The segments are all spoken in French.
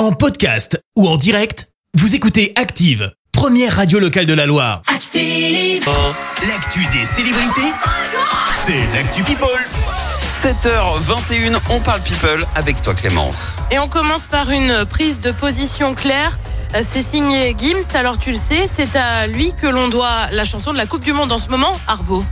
En podcast ou en direct, vous écoutez Active, première radio locale de la Loire. Active. L'actu des célébrités, c'est l'actu People. 7h21, on parle people avec toi Clémence. Et on commence par une prise de position claire. Euh, C'est signé Gims, alors tu le sais, c'est à lui que l'on doit la chanson de la Coupe du Monde en ce moment, Arbo.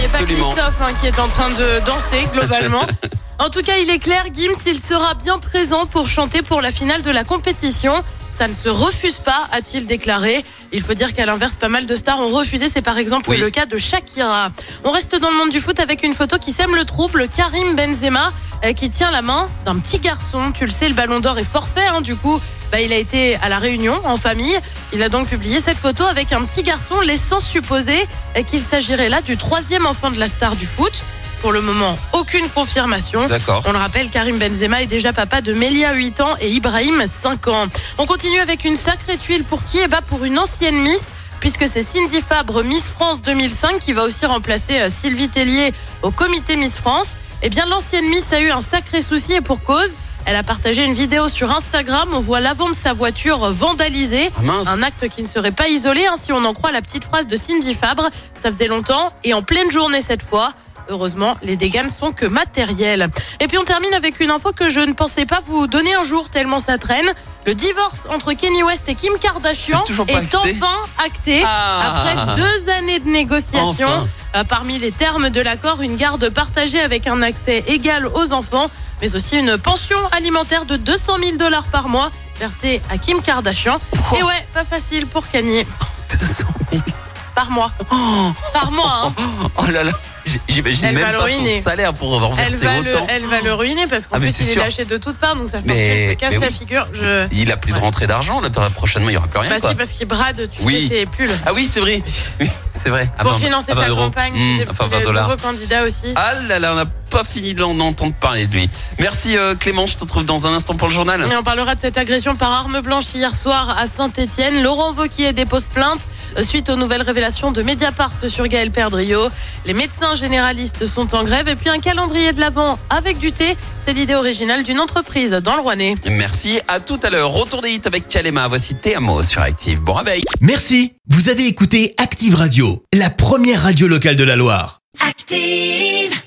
Voyez Absolument. pas Christophe hein, qui est en train de danser globalement. en tout cas, il est clair, Gims, il sera bien présent pour chanter pour la finale de la compétition. Ça ne se refuse pas, a-t-il déclaré. Il faut dire qu'à l'inverse, pas mal de stars ont refusé. C'est par exemple Oui. le cas de Shakira. On reste dans le monde du foot avec une photo qui sème le trouble. Karim Benzema euh, qui tient la main d'un petit garçon. Tu le sais, le ballon d'or est forfait. hein, du coup, bah, il a été à la réunion en famille. Il a donc publié cette photo avec un petit garçon, laissant supposer qu'il s'agirait là du troisième enfant de la star du foot. Pour le moment, aucune confirmation. D'accord. On le rappelle, Karim Benzema est déjà papa de Melia 8 ans et Ibrahim 5 ans. On continue avec une sacrée tuile pour qui Eh ben pour une ancienne Miss puisque c'est Cindy Fabre, Miss France 2005, qui va aussi remplacer euh, Sylvie Tellier au comité Miss France. Eh bien, l'ancienne Miss a eu un sacré souci et pour cause. Elle a partagé une vidéo sur Instagram. On voit l'avant de sa voiture vandalisée. Ah. Un acte qui ne serait pas isolé, hein, si on en croit la petite phrase de Cindy Fabre. Ça faisait longtemps et en pleine journée cette fois. Heureusement, les dégâts ne sont que matériels. Et puis on termine avec une info que je ne pensais pas vous donner un jour tellement ça traîne. Le divorce entre Kenny West et Kim Kardashian est enfin acté Ah. après deux années de négociations. Enfin. Euh, Parmi les termes de l'accord, une garde partagée avec un accès égal aux enfants, mais aussi une pension alimentaire de 200 000 dollars par mois versée à Kim Kardashian. Et ouais, pas facile pour Kanye. 200 000. Par mois. Par mois, hein. Oh là là, j'imagine Elle même va le pas son salaire pour avoir Elle versé va, le, autant. elle va le ruiner parce qu'en Ah, plus c'est il est lâché de toutes parts, donc sa fortune Mais- se casse la figure. Je... Il a plus de rentrée d'argent, là, prochainement il n'y aura plus rien. Bah quoi. si, parce qu'il brade, tu Oui. sais, ses pulls. Ah oui, c'est vrai. Oui, c'est vrai. À Pour 20 financer 20 sa euros. campagne, tu Mmh, sais, est 20 le nouveau candidat aussi. Ah là là, on n'a pas fini de l'en entendre parler de lui. Merci euh, Clément, je te retrouve dans un instant pour le journal. Et on parlera de cette agression par arme blanche hier soir à Saint-Etienne. Laurent Vauquier dépose plainte euh, suite aux nouvelles révélations de Mediapart sur Gaël Perdriau. Les médecins généralistes sont en grève et puis un calendrier de l'Avent avec du thé. C'est l'idée originale d'une entreprise dans le Rouennais. Merci, à tout à l'heure. Retour des hits avec Kalema. Voici Théamo sur Active. Bon réveil. Merci, vous avez écouté Active Radio, la première radio locale de la Loire. Active.